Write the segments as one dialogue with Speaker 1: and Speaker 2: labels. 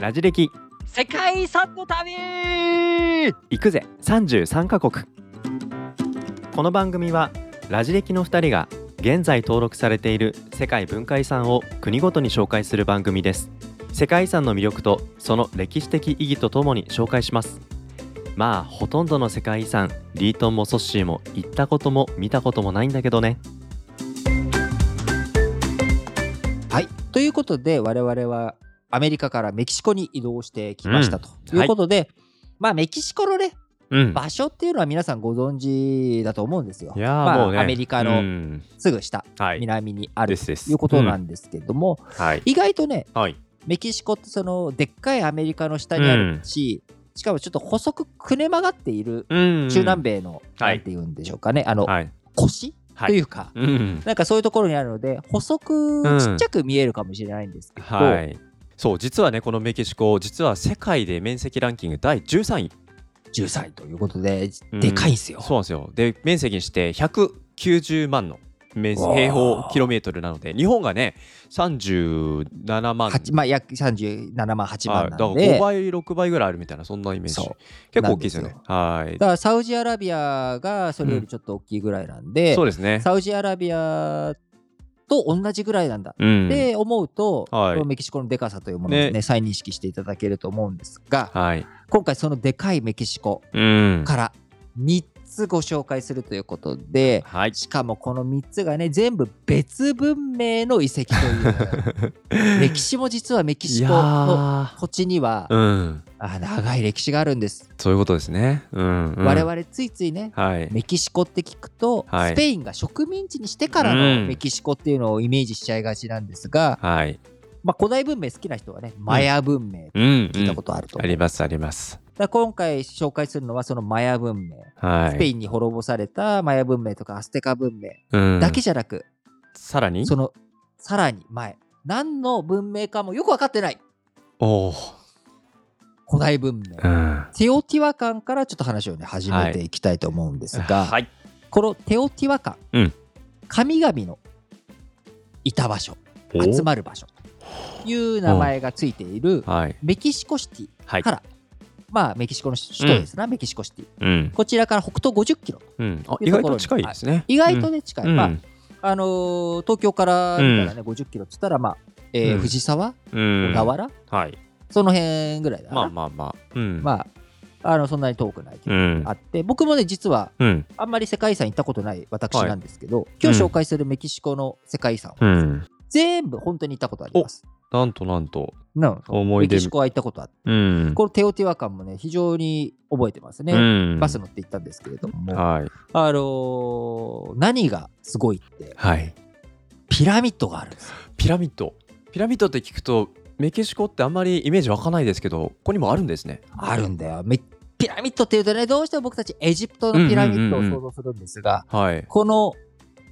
Speaker 1: ラジ歴。
Speaker 2: 世界遺産の旅。
Speaker 1: 行くぜ。33カ国。この番組はラジ歴の2人が現在登録されている世界文化遺産を国ごとに紹介する番組です。世界遺産の魅力とその歴史的意義とともに紹介します。まあほとんどの世界遺産リートンもソッシーも行ったことも見たこともないんだけどね。
Speaker 2: はい。ということで我々はアメリカからメキシコに移動してきましたと。いうことで、まあメキシコのね
Speaker 1: うん。
Speaker 2: 場所っていうのは皆さんご存知だと思うんですよ。まあ
Speaker 1: ね。
Speaker 2: アメリカ
Speaker 1: う
Speaker 2: の
Speaker 1: ん。
Speaker 2: すぐ下、
Speaker 1: はい。
Speaker 2: 南にあるということなんですけども、
Speaker 1: はい。
Speaker 2: 意外とね
Speaker 1: はい。
Speaker 2: メキシコってそのでっかいアメリカの下にあるし、しかもちょっと細くくね曲がっている
Speaker 1: うん。
Speaker 2: 中南米の、
Speaker 1: はい。
Speaker 2: なんていうんでしょうかね。あの、
Speaker 1: はい。
Speaker 2: 腰
Speaker 1: はい。
Speaker 2: というか、
Speaker 1: うん。
Speaker 2: なんかそういうところにあるので細く
Speaker 1: うん。
Speaker 2: ちっちゃく見えるかもしれないんですけど、
Speaker 1: はいそう実はねこのメキシコ実は世界で面積ランキング第13位。
Speaker 2: 13位ということで
Speaker 1: うん。
Speaker 2: でかいんですよ。
Speaker 1: そうなんですよ。で面積にして190万の平方キロメートルなので日本がね37万。
Speaker 2: 八まあ、約37万8
Speaker 1: はい、だから
Speaker 2: 万なんで、
Speaker 1: 5倍6倍ぐらいあるみたいなそんなイメージ。結構大きいですよね。
Speaker 2: なん
Speaker 1: はい。
Speaker 2: だからサウジアラビアがそれよりちょっと大きいぐらいなんで、
Speaker 1: そうですね。
Speaker 2: サウジアラビアと同じぐらいなんだ。
Speaker 1: うん。
Speaker 2: って思うと、
Speaker 1: はい。
Speaker 2: メキシコのでかさというものをね
Speaker 1: ね。
Speaker 2: 再認識していただけると思うんですが
Speaker 1: はい。
Speaker 2: 今回そのでかいメキシコ
Speaker 1: うん。
Speaker 2: から3つご紹介するということで
Speaker 1: はい。
Speaker 2: しかもこの3つがね全部別文明の遺跡という。歴史も実はメキ
Speaker 1: い
Speaker 2: シコの
Speaker 1: や
Speaker 2: 土地には
Speaker 1: ーうん。
Speaker 2: あ長い歴史があるんです、
Speaker 1: そういうことですね。うん、うん、
Speaker 2: 我々ついついね
Speaker 1: はい。
Speaker 2: メキシコって聞くと、
Speaker 1: はい。
Speaker 2: スペインが植民地にしてから
Speaker 1: うん。
Speaker 2: のメキシコっていうのをイメージしちゃいがちなんですが、
Speaker 1: はい。
Speaker 2: まあ、古代文明好きな人はねマヤ文明
Speaker 1: うん、
Speaker 2: 聞いたことあると
Speaker 1: あ
Speaker 2: 思う、
Speaker 1: りますあります
Speaker 2: だ今回紹介するのはそのマヤ文明、
Speaker 1: はい。
Speaker 2: スペインに滅ぼされたマヤ文明とかアステカ文明
Speaker 1: うん。
Speaker 2: だけじゃなく、
Speaker 1: さらに？
Speaker 2: そのさらに前。何の文明かもよく分かってない。
Speaker 1: おお
Speaker 2: 古代文明、
Speaker 1: うん。
Speaker 2: テオティワカンからちょっと話をね始めていきたいと思うんですが、
Speaker 1: はい。
Speaker 2: このテオティワカン、
Speaker 1: うん。
Speaker 2: 神々のいた場所
Speaker 1: お
Speaker 2: 集まる場所。という名前がついている
Speaker 1: はい。
Speaker 2: メキシコシテ
Speaker 1: はい
Speaker 2: ィから、まあメキシコの首都ですな、メキシコシティ。
Speaker 1: うん。
Speaker 2: こちらから北東50キロ。
Speaker 1: うん。あ意外と近いですね。
Speaker 2: 意外とね近い、
Speaker 1: うん。
Speaker 2: まああのー東京から見たらね、50キロっつったらまあ、えー
Speaker 1: うん。
Speaker 2: 藤沢？
Speaker 1: うん。
Speaker 2: 小田原、
Speaker 1: はい。
Speaker 2: その辺ぐらいだな。
Speaker 1: まあまあまあ。うん。
Speaker 2: まああのそんなに遠くないけど、
Speaker 1: うん。
Speaker 2: あって。僕もね実は
Speaker 1: うん。
Speaker 2: あんまり世界遺産行ったことない私
Speaker 1: はい
Speaker 2: なんですけど、今日紹介するメキシコの世界遺産は、
Speaker 1: うん。
Speaker 2: 全部本当に行ったことあります。
Speaker 1: なんとなんと
Speaker 2: な
Speaker 1: 思い出
Speaker 2: メキシコは行ったことあって、
Speaker 1: うん。
Speaker 2: このテオティワカンもね、非常に覚えてますね。
Speaker 1: うん。
Speaker 2: バス乗って行ったんですけれども、
Speaker 1: はい。
Speaker 2: あのー何がすごいって、
Speaker 1: はい。
Speaker 2: ピラミッドがあるんですよ。
Speaker 1: ピラミッド。ピラミッドって聞くとメキシコってあんまりイメージ湧かないですけどここにもあるんですね。
Speaker 2: あるんだよ。めピラミッドっていうとね、どうしても僕たちエジプトのピラミッドを想像するんですが、
Speaker 1: はい。
Speaker 2: この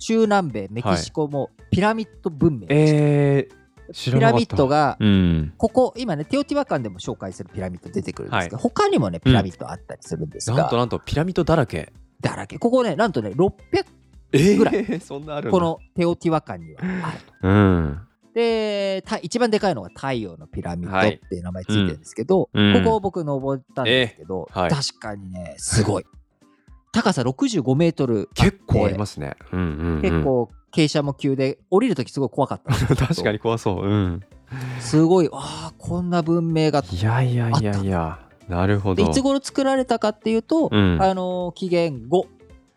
Speaker 2: 中南米、メキシコもピラミッド文明です、
Speaker 1: えー、
Speaker 2: ピラミッドが
Speaker 1: うん。
Speaker 2: ここ今ねテオティワカンでも紹介するピラミッド出てくるんですけど、
Speaker 1: は
Speaker 2: 他にもねピラミッドあったりするんですが、
Speaker 1: なんとなんとピラミッドだらけ。
Speaker 2: だらけ。ここねなんとね600
Speaker 1: えー、
Speaker 2: ぐらい。
Speaker 1: そんなあるんだ。
Speaker 2: このテオティワカンにはあると。
Speaker 1: うん。
Speaker 2: でた一番でかいのが太陽のピラミッド
Speaker 1: はい。
Speaker 2: っていう名前ついてるんですけど、ここを僕登ったんですけど、
Speaker 1: えー？はい。
Speaker 2: 確かにねすごい。高さ65メートル
Speaker 1: 結構ありますね。うんうん、うん、
Speaker 2: 結構傾斜も急で降りるときすごい怖かった。
Speaker 1: 確かに怖そう。うん。
Speaker 2: すごいああこんな文明が。
Speaker 1: いやいやいやいや。なるほど。
Speaker 2: でいつ頃作られたかっていうと、
Speaker 1: うん。
Speaker 2: あの紀元後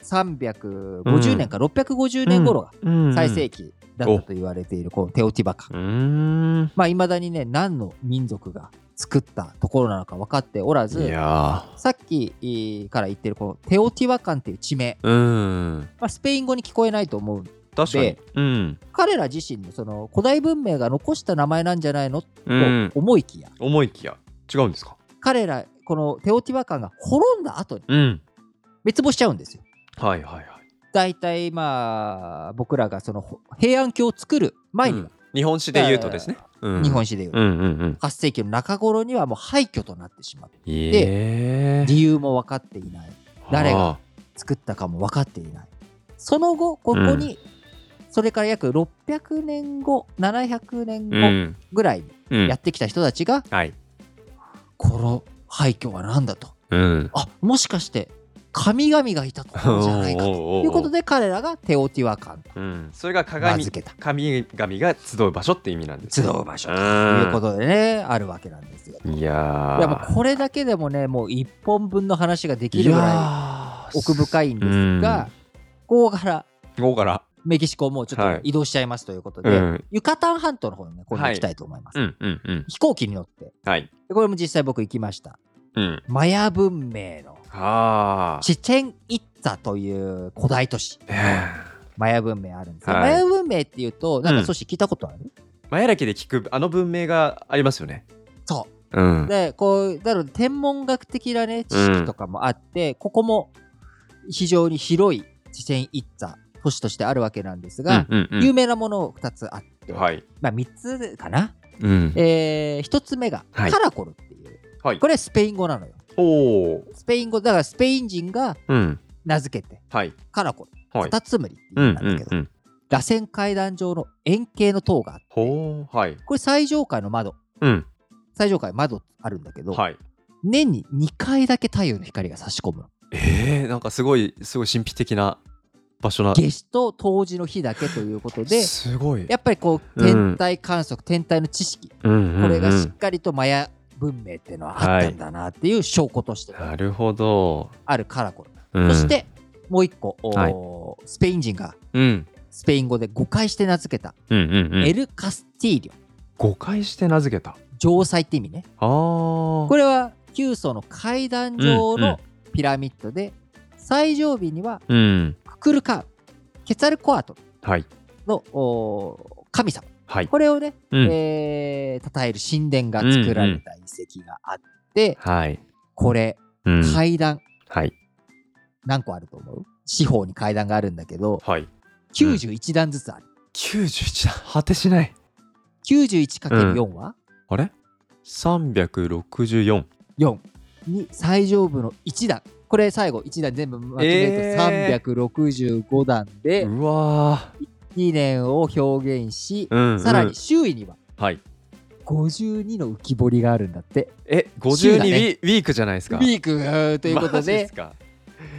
Speaker 2: 350年か650年頃が
Speaker 1: うん。
Speaker 2: 最盛期だったと言われているこのテオティバカ。まあいまだにね何の民族が作ったところなのか分かっておら
Speaker 1: い
Speaker 2: ず
Speaker 1: や
Speaker 2: さっきえーから言ってるこのテオティワカンっていう地名、
Speaker 1: ーうん。
Speaker 2: まあ、スペイン語に聞こえないと思う
Speaker 1: 確かに。
Speaker 2: で
Speaker 1: うん。
Speaker 2: 彼ら自身のその古代文明が残した名前なんじゃないの？と
Speaker 1: うん。
Speaker 2: 思いきや、
Speaker 1: 思いきや。違うんですか？
Speaker 2: 彼らこのテオティワカンが滅んだ後に
Speaker 1: うん。
Speaker 2: 滅亡しちゃうんですよ。
Speaker 1: はいはいはい。
Speaker 2: 大体まあ僕らがそのほ平安京を作る前には、
Speaker 1: 日本史で言うとですね、うん。
Speaker 2: 日本史でいうと、
Speaker 1: うんうんうん。
Speaker 2: 8世紀の中頃にはもう廃墟となってしまう
Speaker 1: え。え
Speaker 2: 理由も分かっていない。誰が
Speaker 1: あ
Speaker 2: 作ったかも分かっていない。その後ここに、それから約600年後700年後ぐらいに
Speaker 1: うん
Speaker 2: やってきた人たちが
Speaker 1: はい。
Speaker 2: この廃墟は何だと。
Speaker 1: うん。
Speaker 2: あもしかして神々がいたとじゃないかと。
Speaker 1: と
Speaker 2: いうことで彼らがテオティワカンと
Speaker 1: うん、それが
Speaker 2: 名
Speaker 1: 鏡
Speaker 2: 付けた。
Speaker 1: 神々が集う場所って意味なんですね。
Speaker 2: 集う場所と
Speaker 1: うん。
Speaker 2: いうことでねあるわけなんですよ。
Speaker 1: いやー。
Speaker 2: いやもうこれだけでもねもう一本分の話ができ
Speaker 1: い
Speaker 2: るぐらい奥深いんですが、ここから
Speaker 1: ここから
Speaker 2: メキシコもうちょっ
Speaker 1: はい。
Speaker 2: と移動しちゃいますということで、
Speaker 1: うん。
Speaker 2: ユカタン半島の方にね今度行きたいと思います。
Speaker 1: うんうんうん。
Speaker 2: 飛行機に乗って。
Speaker 1: はい。
Speaker 2: でこれも実際僕行きました。
Speaker 1: うん。
Speaker 2: マヤ文明のチチェン・イッツァという古代都市。
Speaker 1: え
Speaker 2: マヤ文明あるんです。よ、
Speaker 1: はい。
Speaker 2: マヤ文明っていうとなん。
Speaker 1: うん
Speaker 2: か少し聞いたことある、
Speaker 1: マヤ歴で聞くあの文明がありますよね。
Speaker 2: そう。
Speaker 1: うん。
Speaker 2: でこうなので天文学的なね知識とかもあって、ここも非常に広いチチェン・イッツァ都市としてあるわけなんですが、
Speaker 1: うんうん
Speaker 2: 有名なもの2つあって、
Speaker 1: はい。
Speaker 2: まあ、3つかな、
Speaker 1: うん。
Speaker 2: え1つ目が
Speaker 1: はい。
Speaker 2: カラコルっていう、
Speaker 1: はい。
Speaker 2: これはスペイン語なのよ。スペイン語だからスペイン人が
Speaker 1: うん。
Speaker 2: 名付けて
Speaker 1: はい。
Speaker 2: カラコル。
Speaker 1: はい。
Speaker 2: カタツムリって
Speaker 1: う
Speaker 2: いうんんだけど、
Speaker 1: うんうん
Speaker 2: 螺旋階段状の円形の塔があって
Speaker 1: はい。
Speaker 2: これ最上階の窓。
Speaker 1: うん。
Speaker 2: 最上階窓あるんだけど、
Speaker 1: はい。
Speaker 2: 年に2回だけ太陽の光が差し込むの。
Speaker 1: えー、なんかすごいすごい神秘的な場所な。
Speaker 2: 夏至と冬至の日だけということです
Speaker 1: ごい。
Speaker 2: やっぱりこう天体観測、天体の知識
Speaker 1: うんうんうん。
Speaker 2: これがしっかりとマヤ文明っていうのはあったんだなっていう証拠として
Speaker 1: なるほど、
Speaker 2: あるカラコル、
Speaker 1: うん、
Speaker 2: そしてもう一個、
Speaker 1: はい。
Speaker 2: スペイン人が
Speaker 1: うん。
Speaker 2: スペイン語で誤解して名付けた、
Speaker 1: うんうんうん。
Speaker 2: エル・カスティーリョ。
Speaker 1: 誤解して名付けた。
Speaker 2: 城塞って意味ね。
Speaker 1: あー。
Speaker 2: これは9層の階段状
Speaker 1: うんうん
Speaker 2: のピラミッドで、最上尾には
Speaker 1: うん
Speaker 2: ククルカーケツァルコアトル
Speaker 1: はい。
Speaker 2: 神様。
Speaker 1: はい。
Speaker 2: これをね、
Speaker 1: うん。
Speaker 2: えー称える神殿が作られた遺跡があって、
Speaker 1: はい。
Speaker 2: これ
Speaker 1: うん。
Speaker 2: 階段。
Speaker 1: はい。
Speaker 2: 何個あると思う？四方に階段があるんだけど
Speaker 1: はい。
Speaker 2: 91段ずつある、
Speaker 1: 91だ果てしない。
Speaker 2: 91×4 は、
Speaker 1: あれ？364
Speaker 2: 4に最上部の1段これ最後1段全部まとめると
Speaker 1: え
Speaker 2: 365段で
Speaker 1: うわ
Speaker 2: 2年を表現し、
Speaker 1: ーうん、うん、
Speaker 2: さらに周囲には
Speaker 1: はい。
Speaker 2: 52の浮き彫りがあるんだって。
Speaker 1: え52
Speaker 2: 週だね。
Speaker 1: ウィ,、ークじゃないですか？
Speaker 2: ウィークうーということで。
Speaker 1: マジす、か？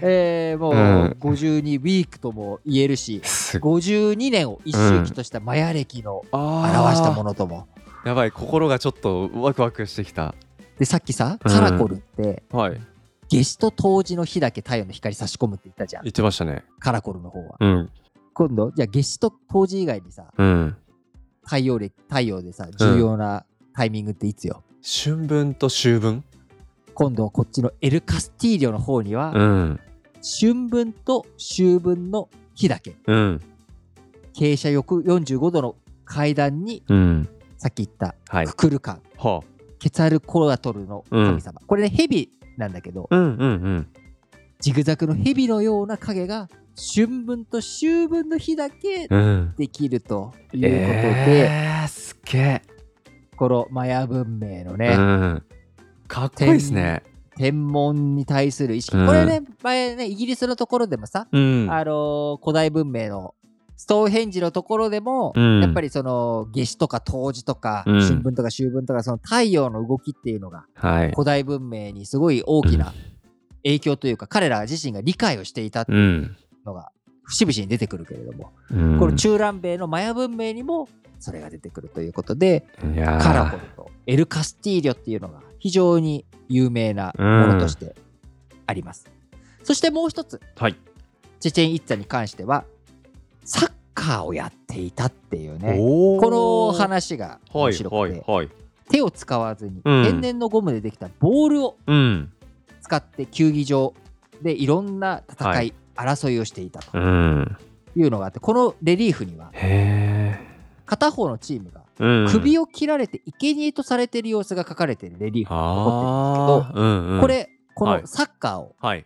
Speaker 2: えーもう
Speaker 1: うん。
Speaker 2: 52ウィークとも言えるし、
Speaker 1: すごい。
Speaker 2: 52年を一周期としたマヤ歴の
Speaker 1: あ
Speaker 2: 表したも
Speaker 1: の
Speaker 2: のとも。
Speaker 1: やばい心がちょっとワクワクしてきた。
Speaker 2: で、さっきさ、
Speaker 1: うん
Speaker 2: カラコルって、
Speaker 1: はい
Speaker 2: 夏至と冬至の日だけ太陽の光差し込むって言ったじゃん。
Speaker 1: 言。ってましたね。
Speaker 2: カラコルの方は。
Speaker 1: うん。
Speaker 2: 今度、じゃあ夏至と冬至以外にさ、
Speaker 1: うん。
Speaker 2: 太陽暦太陽でさ、重要なタイミングっていつよ？
Speaker 1: 春分と秋分？
Speaker 2: 今度、こっちのエル・カスティーリョの方には、
Speaker 1: うん。
Speaker 2: 春分と秋分の日だけ。
Speaker 1: うん。
Speaker 2: 傾斜横45度の階段に
Speaker 1: うん。
Speaker 2: さっき言った
Speaker 1: はい。
Speaker 2: ククルカン、
Speaker 1: は
Speaker 2: ケツァルコアトルの神様、これねヘビなんだけど、
Speaker 1: あうんうんうん。
Speaker 2: ジグザグのヘビのような影が春分と秋分の日だけ
Speaker 1: うん。
Speaker 2: できるということで、
Speaker 1: えー、すっげえ、
Speaker 2: このマヤ文明の
Speaker 1: う
Speaker 2: ね、
Speaker 1: ん、かっこいいですね。
Speaker 2: 天文に対する意識、
Speaker 1: うん。
Speaker 2: これね前ねイギリスのところでもさ、
Speaker 1: うん。
Speaker 2: あのー古代文明のストーンヘンジのところでも、
Speaker 1: うん。
Speaker 2: やっぱりその夏至とか冬至とか、
Speaker 1: うん。
Speaker 2: 春分とか秋分とかその太陽の動きっていうのが
Speaker 1: はい。
Speaker 2: 古代文明にすごい大きな影響というか、彼ら自身が理解をしていたって
Speaker 1: う
Speaker 2: いうん。のが節々に出てくるけれども、
Speaker 1: うん。
Speaker 2: この中南米のマヤ文明にもそれが出てくるということで、カラコルとエル・カスティーリョっていうのが非常に有名なものとしてあります。そしてもう一つ、
Speaker 1: はい。
Speaker 2: チェチェン・イッツァに関しては、サッカーをやっていたっていうね、この話が
Speaker 1: はい
Speaker 2: 面白くて、
Speaker 1: はいはい
Speaker 2: 手を使わずに
Speaker 1: うん。
Speaker 2: 天然のゴムでできたボールを
Speaker 1: うん。
Speaker 2: 使って球技場でいろんな戦、
Speaker 1: はい。い
Speaker 2: 争いをしていたと。
Speaker 1: うん。
Speaker 2: いうのがあってこのレリーフには
Speaker 1: へ
Speaker 2: 片方のチームが首を切られて生贄とされている様子が書かれているレリーフが残ってるんです
Speaker 1: あーうんうん。
Speaker 2: けどこれこ
Speaker 1: はい。
Speaker 2: のサッカーを
Speaker 1: はい。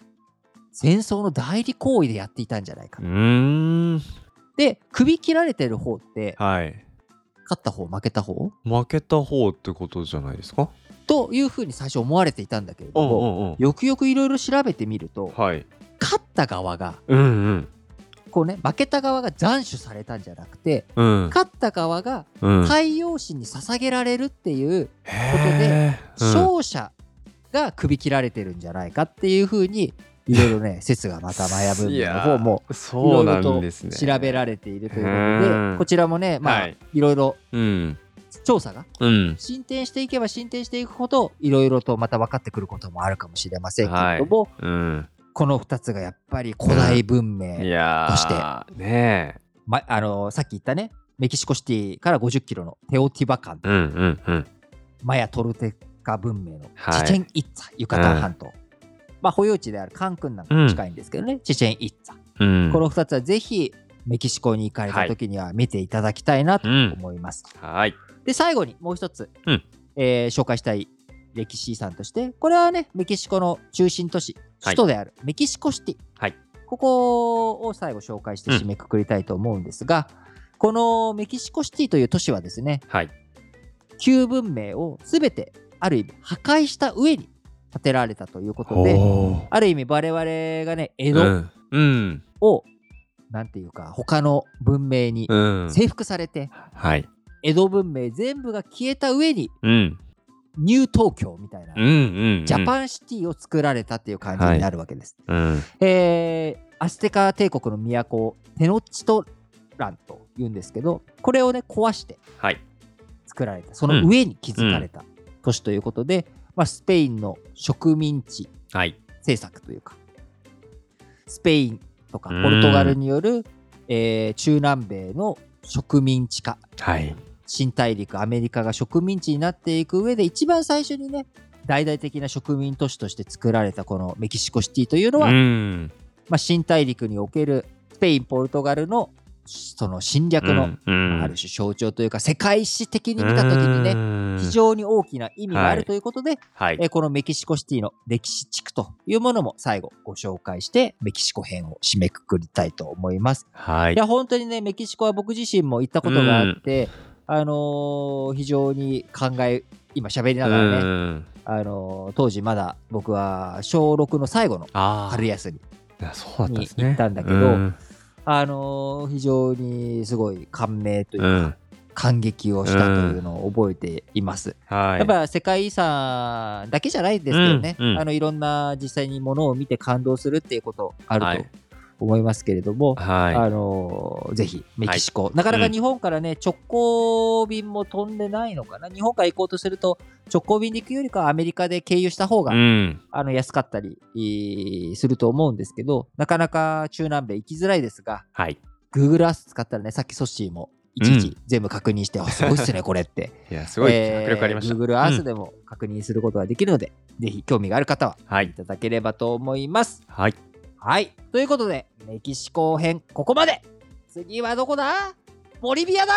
Speaker 2: 戦争の代理行為でやっていたんじゃないか
Speaker 1: うーん
Speaker 2: で首切られてる方って
Speaker 1: はい。
Speaker 2: 勝った方負けた方？
Speaker 1: 負けた方ってことじゃないですか？
Speaker 2: というふうに最初思われていたんだけれど
Speaker 1: うん
Speaker 2: も
Speaker 1: うんうん。
Speaker 2: よくよくいろいろ調べてみると
Speaker 1: はい。
Speaker 2: 勝った側が
Speaker 1: うんうん。
Speaker 2: こうね負けた側が斬首されたんじゃなくて
Speaker 1: うん。
Speaker 2: 勝った側が
Speaker 1: うん。
Speaker 2: 太陽神に捧げられるっていう
Speaker 1: へー。うん。
Speaker 2: 勝者が首切られてるんじゃないかっていうふうにいろいろね 説がまたマヤ文明の方もい
Speaker 1: そうない
Speaker 2: ろろと
Speaker 1: んですね。
Speaker 2: 調べられているということ
Speaker 1: うん
Speaker 2: でこちらもねまあ
Speaker 1: はい
Speaker 2: いろいろ
Speaker 1: うん。
Speaker 2: 調査が
Speaker 1: うん。
Speaker 2: 進展していけば進展していくほどいろいろとまた分かってくることもあるかもしれませんけれども、
Speaker 1: うん。
Speaker 2: この2つがやっぱり古代文明。として
Speaker 1: ね
Speaker 2: ま、あのさっき言ったねメキシコシティから50キロのテオティバカン。マヤトルテカ文明の
Speaker 1: はい
Speaker 2: チチェン・イッツァ、ユカタン半島、まあ保養地であるカンクンなんかも近いんですけどね、チチェン・イッツァ、
Speaker 1: うん。
Speaker 2: この2つはぜひメキシコに行かれた時には見ていただきたいなと
Speaker 1: うん
Speaker 2: 思います、
Speaker 1: はい。
Speaker 2: で最後にもう一つ、
Speaker 1: うん。
Speaker 2: えー紹介したい歴史遺産としてこれはねメキシコの中心都市
Speaker 1: はい
Speaker 2: 首都であるメキシコシティ、
Speaker 1: はい。
Speaker 2: ここを最後紹介して締めくくりたいと思うんですが、このメキシコシティという都市はですね
Speaker 1: はい。
Speaker 2: 旧文明を全てある意味破壊した上に建てられたということである意味我々がね江戸
Speaker 1: うん。うん。
Speaker 2: を、なんていうか他の文明に
Speaker 1: うん。
Speaker 2: 征服されて、
Speaker 1: はい。
Speaker 2: 江戸文明全部が消えた上に
Speaker 1: うん。
Speaker 2: ニュー東京みたいな、
Speaker 1: うんうん。
Speaker 2: ジャ
Speaker 1: ン。
Speaker 2: パンシティを作られたっていう感じになるわけです。
Speaker 1: うん。
Speaker 2: えーアステカ帝国の都テノチトランというんですけどこれをね壊して
Speaker 1: はい。
Speaker 2: 作られたその上に築かれた都市ということで、まあ、スペインの植民地
Speaker 1: はい。
Speaker 2: 政策というかスペインとかポルトガルによる、えー中南米の植民地化
Speaker 1: はい。
Speaker 2: 新大陸アメリカが植民地になっていく上で一番最初にね大々的な植民都市として作られたこのメキシコシティというのは、
Speaker 1: うん。
Speaker 2: まあ、新大陸におけるスペインポルトガルのその侵略の、
Speaker 1: うん、
Speaker 2: ある種象徴というか世界史的に見た時にね
Speaker 1: ね
Speaker 2: 非常に大きな意味があるということで、
Speaker 1: はい。
Speaker 2: えーこのメキシコシティの歴史地区というものも最後ご紹介してメキシコ編を締めくくりたいと思います。
Speaker 1: はい
Speaker 2: い。や本当にねメキシコは僕自身も行ったことがあって、あのー非常に考え今喋りながらね、
Speaker 1: うん
Speaker 2: あのー当時まだ僕は小6の最後の
Speaker 1: ああ。
Speaker 2: 春休み。に行ったんだけど
Speaker 1: うん。
Speaker 2: あのー非常にすごい感銘というか、
Speaker 1: うん。
Speaker 2: 感激をしたというのを覚えています。
Speaker 1: はい。
Speaker 2: やっぱ世界遺産だけじゃないですけどね、
Speaker 1: うんうん
Speaker 2: あのいろんな実際にものを見て感動するっていうことあると
Speaker 1: はい
Speaker 2: 思いますけれども、
Speaker 1: はい。
Speaker 2: あのーぜひメキシコ、なかなか日本からね、直行便も飛んでないのかな？日本から行こうとすると直行便で行くよりかはアメリカで経由した方が、
Speaker 1: うん。
Speaker 2: あの安かったりえーすると思うんですけどなかなか中南米行きづらいですが
Speaker 1: はい。
Speaker 2: Google Earth 使ったらねさっきソッシーもいちいち全部確認して、あすごいっすねこれって
Speaker 1: いや、すごい迫力ありました。
Speaker 2: えー Google Earth でも確認することができるので、ぜひ興味がある方は
Speaker 1: はいい。
Speaker 2: ただければと思います。
Speaker 1: はい。
Speaker 2: はい。ということで、メキシコ編ここまで。次はどこだ？ボリビアだ！